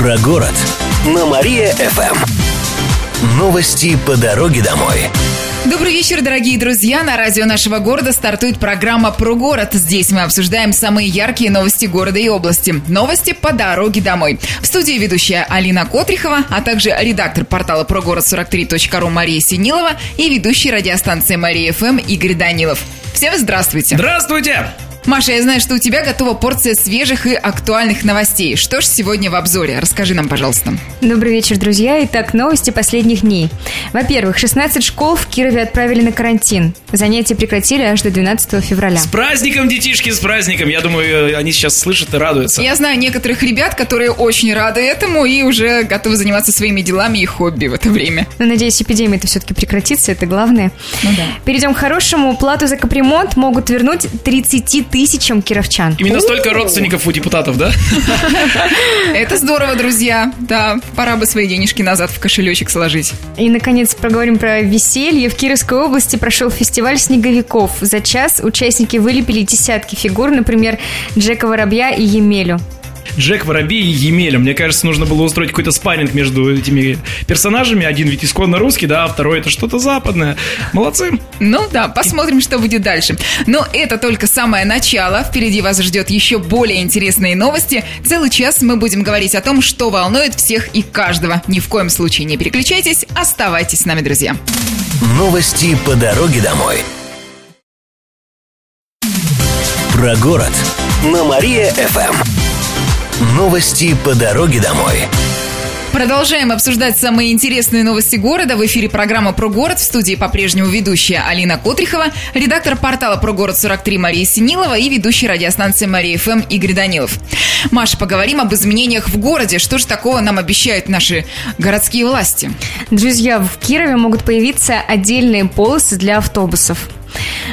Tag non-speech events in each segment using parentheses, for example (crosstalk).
Про город на Мария-ФМ. Новости по дороге домой. Добрый вечер, дорогие друзья. На радио нашего города стартует программа «Про город». Здесь мы обсуждаем самые яркие новости города и области. Новости по дороге домой. В студии ведущая Алина Котрихова, а также редактор портала прогород43.ру Мария Синилова и ведущий радиостанции Мария ФМ Игорь Данилов. Всем здравствуйте. Здравствуйте! Маша, я знаю, что у тебя готова порция свежих и актуальных новостей. Что ж сегодня в обзоре? Расскажи нам, пожалуйста. Добрый вечер, друзья. Итак, новости последних дней. Во-первых, 16 школ в Кирове отправили на карантин. Занятия прекратили аж до 12 февраля. С праздником, детишки, с праздником. Я думаю, они сейчас слышат и радуются. Я знаю некоторых ребят, которые очень рады этому и уже готовы заниматься своими делами и хобби в это время. Но, надеюсь, эпидемия это все-таки прекратится, это главное. Ну да. Перейдем к хорошему. Плату за капремонт могут вернуть 30 тысячам кировчан. Именно столько родственников у депутатов, да? (laughs) Это здорово, друзья. Да, пора бы свои денежки назад в кошелечек сложить. И, наконец, проговорим про веселье. В Кировской области прошел фестиваль снеговиков. За час участники вылепили десятки фигур, например, Джека Воробья и Емелю. Джек Воробей и Емеля. Мне кажется, нужно было устроить какой-то спарринг между этими персонажами. Один ведь исконно русский, да, а второй это что-то западное. Молодцы. Ну да, посмотрим, что будет дальше. Но это только самое начало. Впереди вас ждет еще более интересные новости. Целый час мы будем говорить о том, что волнует всех и каждого. Ни в коем случае не переключайтесь, оставайтесь с нами, друзья. Новости по дороге домой. Про город на Мария-ФМ. Новости по дороге домой. Продолжаем обсуждать самые интересные новости города. В эфире программа «Про город». В студии по-прежнему ведущая Алина Котрихова, редактор портала «Про город 43» Мария Синилова и ведущий радиостанции Мария ФМ Игорь Данилов. Маша, поговорим об изменениях в городе. Что же такого нам обещают наши городские власти? Друзья, в Кирове могут появиться отдельные полосы для автобусов.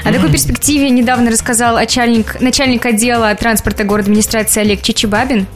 О такой перспективе недавно рассказал начальник, начальник отдела транспорта город администрации Олег Чичибабин.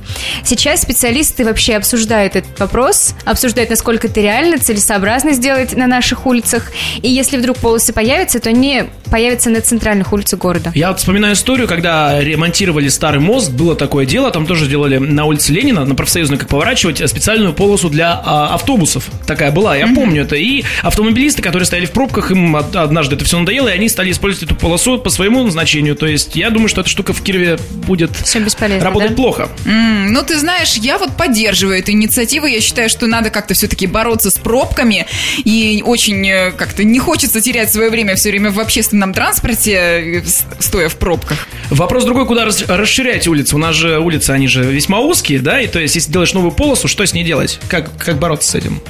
Сейчас специалисты вообще обсуждают этот вопрос, обсуждают, насколько это реально, целесообразно сделать на наших улицах. И если вдруг полосы появятся, то они появятся на центральных улицах города. Я вот вспоминаю историю, когда ремонтировали старый мост, было такое дело, там тоже делали на улице Ленина, на профсоюзной, как поворачивать, специальную полосу для а, автобусов. Такая была, я помню это. И автомобилисты, которые стояли в пробках, им од- однажды это все надоело, и они стали использовать эту полосу по своему назначению. То есть я думаю, что эта штука в Кирове будет Все бесполезно, работать да? плохо. М, Ну, ты знаешь, я вот поддерживаю эту инициативу. Я считаю, что надо как-то все-таки бороться с пробками. И очень э, как-то не хочется терять свое время все время в общественном транспорте, э, стоя в пробках. Вопрос другой, куда рас- расширять улицы. У нас же улицы, они же весьма узкие, да, и то есть, если делаешь новую полосу, что с ней делать? Как, как бороться с этим?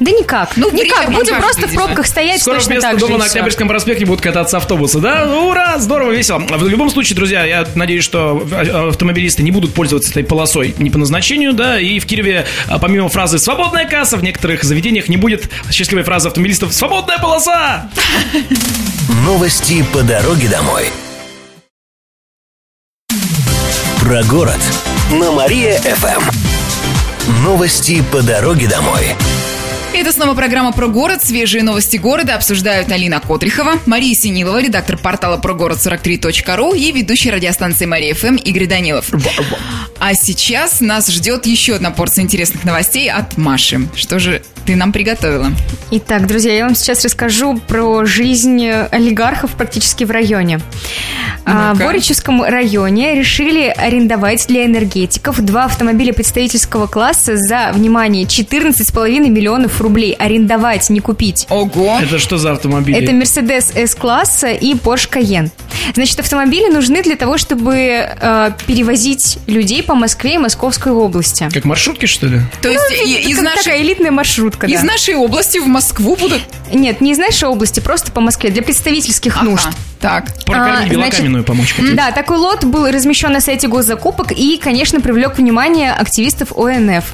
Да никак. Ну, никак. Будем покажет, просто в пробках стоять Скоро точно вместо так же. дома и на. Октябрьском проспекте будут кататься автобусы, да? Ура, здорово, весело. В любом случае, друзья, я надеюсь, что а- автомобилисты не будут пользоваться этой полосой не по назначению, да, и в Кирове, а, помимо фразы «свободная касса», в некоторых заведениях не будет счастливой фразы автомобилистов «свободная полоса». Новости по дороге домой. Про город на Мария-ФМ. Новости по дороге домой. Это снова программа «Про город». Свежие новости города обсуждают Алина Котрихова, Мария Синилова, редактор портала прогород 43.ру и ведущий радиостанции Мария ФМ Игорь Данилов. А сейчас нас ждет еще одна порция интересных новостей от Маши. Что же ты нам приготовила? Итак, друзья, я вам сейчас расскажу про жизнь олигархов практически в районе. А, В Ну-ка. Боричевском районе решили арендовать для энергетиков два автомобиля представительского класса за, внимание, 14,5 миллионов рублей. Арендовать, не купить. Ого! Это что за автомобили? Это Mercedes S-класса и Porsche Cayenne. Значит, автомобили нужны для того, чтобы э, перевозить людей по Москве и Московской области. Как маршрутки, что ли? То есть и- из Как нашей... такая элитная маршрутка, Из да. нашей области в Москву будут... Нет, не из нашей области, просто по Москве, для представительских Ага, нужд. Так. Прокормить А, белокаменную помочь хотите? Да, такой лот был размещен на сайте госзакупок и, конечно, привлек внимание активистов ОНФ.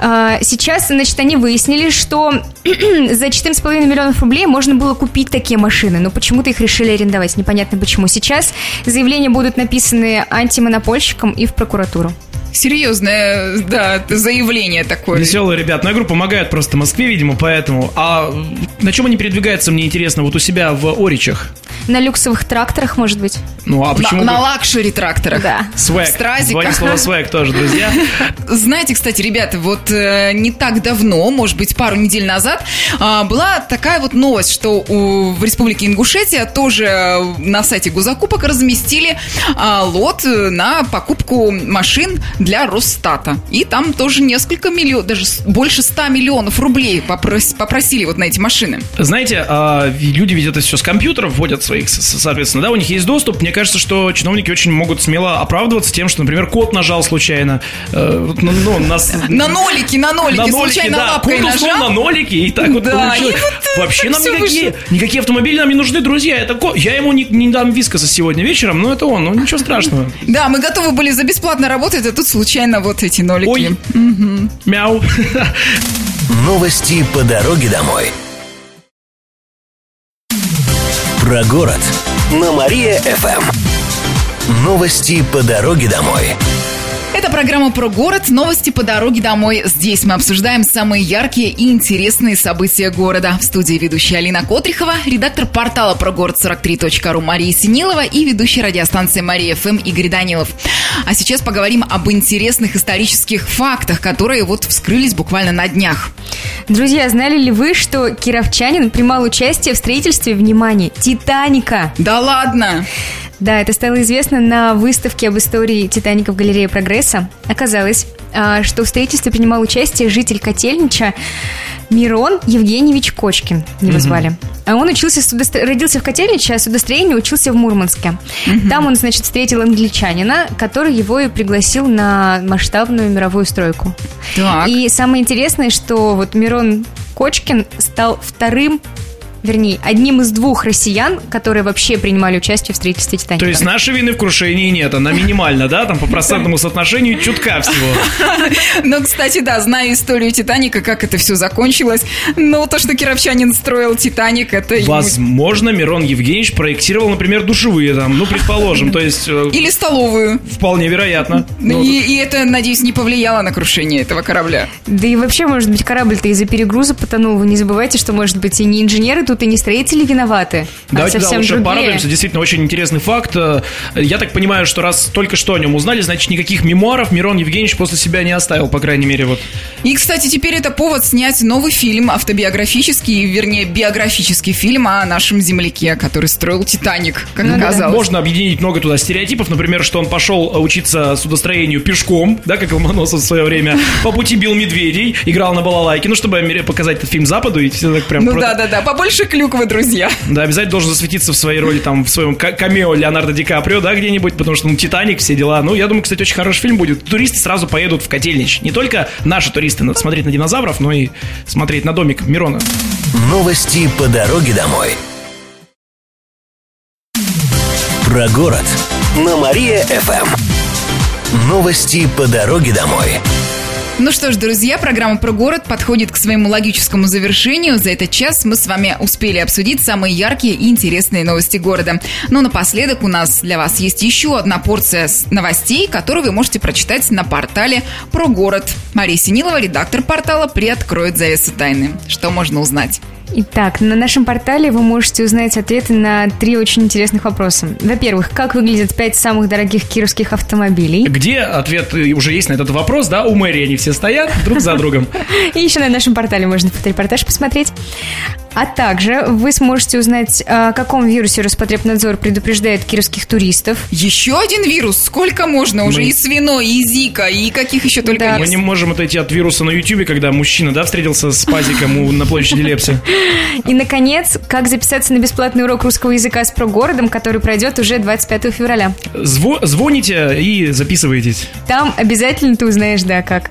А, Сейчас, значит, они выяснили, что (clears throat) за 14,5 миллионов рублей можно было купить такие машины, но почему-то их решили арендовать, непонятно почему. Сейчас заявления будут написаны антимонопольщикам и в прокуратуру. Серьезное, да, заявление такое. Веселые ребят. Ну, я говорю, помогают просто Москве, видимо, поэтому. А на чем они передвигаются, мне интересно, вот у себя в Оричах? На люксовых тракторах, может быть? Ну, а почему? На, бы- на luxury тракторах. Да. Swag. Стразика. Два слова swag тоже, друзья. (laughs) Знаете, кстати, ребята, вот э, не так давно, может быть, пару недель назад, а, была такая вот новость, что у- в Республике Ингушетия тоже э, на сайте госзакупок разместили а, лот э, на покупку машин для Росстата. И там тоже несколько миллионов, даже больше 100 миллионов рублей попрос- попросили вот на эти машины. Знаете, а, люди ведь это все с компьютеров вводят своих, с- с- соответственно, да, у них есть доступ. Мне кажется, что чиновники очень могут смело оправдываться тем, что, например, кот нажал случайно. э, ну, ну, нас- На нолики, на нолики, на нолики, случайно да, лапкой кот нажал. на нолики, и так вот Да, получилось. вот, Вообще нам никакие, вышло. никакие автомобили нам не нужны, друзья. Это ко- Я ему не, не дам вискаса сегодня вечером, но это он, ну ничего страшного. Да, мы готовы были за бесплатно работать, а тут случайно вот эти нолики. Ой, мяу. (laughs) Новости по дороге домой. Про город на Мария-ФМ. Новости по дороге домой. Это программа про город, новости по дороге домой. Здесь мы обсуждаем самые яркие и интересные события города. В студии ведущая Алина Котрихова, редактор портала про город 43.ру Мария Синилова и ведущая радиостанции Мария ФМ Игорь Данилов. А сейчас поговорим об интересных исторических фактах, которые вот вскрылись буквально на днях. Друзья, знали ли вы, что кировчанин принимал участие в строительстве, внимание, Титаника? Да ладно! Да, это стало известно на выставке об истории Титаника в галерее Прогресса. Оказалось, а, что в строительстве принимал участие житель Котельнича Мирон Евгеньевич Кочкин, его звали. А он учился, судостро- родился в Котельниче, а судостроению учился в Мурманске. Там он, значит, встретил англичанина, который его и пригласил на масштабную мировую стройку. Так. И самое интересное, что вот Мирон Кочкин стал вторым вернее, одним из двух россиян, которые вообще принимали участие в строительстве Титаника. То есть нашей вины в крушении нет, она минимальна, да? Там по процентному соотношению чутка всего. (laughs) Ну, кстати, да, знаю историю Титаника, как это все закончилось. Но то, что кировчанин строил Титаник, это Возможно, Мирон Евгеньевич проектировал, например, душевые там, ну, предположим, то есть э, Или столовую. вполне вероятно. Ну, и, и это, надеюсь, не повлияло на крушение этого корабля. Да и вообще, может быть, корабль-то из-за перегруза потонул. Вы не забывайте, что, может быть, и не инженеры тут, и не строители виноваты, а Давайте да, совсем лучше другие. порадуемся. Действительно, очень интересный факт. Э, Я так понимаю, что раз только что о нем узнали, значит, никаких мемуаров Мирон Евгеньевич после себя не оставил, по крайней мере, вот. И, кстати, теперь это повод снять новый фильм, автобиографический, вернее, биографический фильм о нашем земляке, который строил Титаник, как Ну да. оказалось. Можно объединить много туда стереотипов. Например, что он пошел э, учиться судостроению пешком, да, как Ломоносов в свое время, (laughs) по пути бил медведей, играл на балалайке, ну, чтобы показать этот фильм Западу, и все так прям... Ну да-да-да, побольше клюквы, друзья. Да, обязательно должен засветиться в своей роли, там, в своем ка- камео Леонардо Ди Каприо, да, где-нибудь, потому что, ну, Титаник, все дела. Ну, я думаю, кстати, очень хороший фильм будет. Туристы сразу поедут в Котельнич. Не только наши туристы надо смотреть на динозавров, но и смотреть на домик Мирона. Новости по дороге домой. Про город на Мария-ФМ. Новости по дороге домой. Ну что ж, друзья, программа про город подходит к своему логическому завершению. За этот час мы с вами успели обсудить самые яркие и интересные новости города. Но напоследок у нас для вас есть еще одна порция новостей, которую вы можете прочитать на портале про город. Мария Синилова, редактор портала, приоткроет завесы тайны. Что можно узнать? Итак, на нашем портале вы можете узнать ответы на три очень интересных вопроса. Во-первых, как выглядят пять самых дорогих кировских автомобилей? Где ответ э, уже есть на этот вопрос, да? У мэрии они все стоят друг за другом. (laughs) И еще на нашем портале можно фоторепортаж посмотреть. А также вы сможете узнать, о каком вирусе Роспотребнадзор предупреждает кировских туристов. Еще один вирус? Сколько можно? Уже Мы- и свиной, и зика, и каких еще только Да. Мы есть. не можем отойти от вируса на Ютубе, когда мужчина, да, встретился с пазиком у- на площади Лепси. (laughs) И, наконец, как записаться на бесплатный урок русского языка с прогородом, который пройдет уже 25 февраля. Зво- звоните и записывайтесь. Там обязательно ты узнаешь, да, как.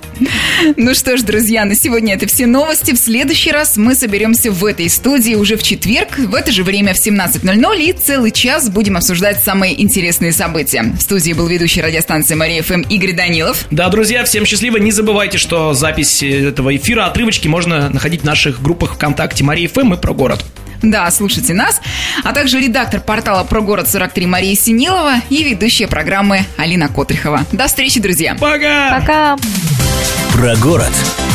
Ну что ж, друзья, на сегодня это все новости. В следующий раз мы соберемся в этой студии уже в четверг, в это же время в 17.00 и целый час будем обсуждать самые интересные события. В студии был ведущий радиостанции Мария ФМ Игорь Данилов. Да, друзья, всем счастливо. Не забывайте, что запись э, этого эфира, отрывочки можно находить в наших группах ВКонтакте Мария ФМ и про город. Да, слушайте нас, а также редактор портала про город 43 Мария Синилова и ведущая программы Алина Котрихова. До встречи, друзья! Пока! Пока! Про город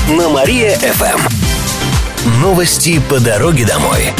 на Мария-ФМ. Новости по дороге домой.